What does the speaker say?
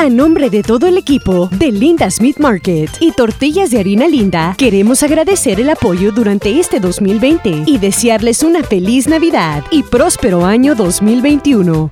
A nombre de todo el equipo de Linda Smith Market y Tortillas de Harina Linda, queremos agradecer el apoyo durante este 2020 y desearles una feliz Navidad y próspero año 2021.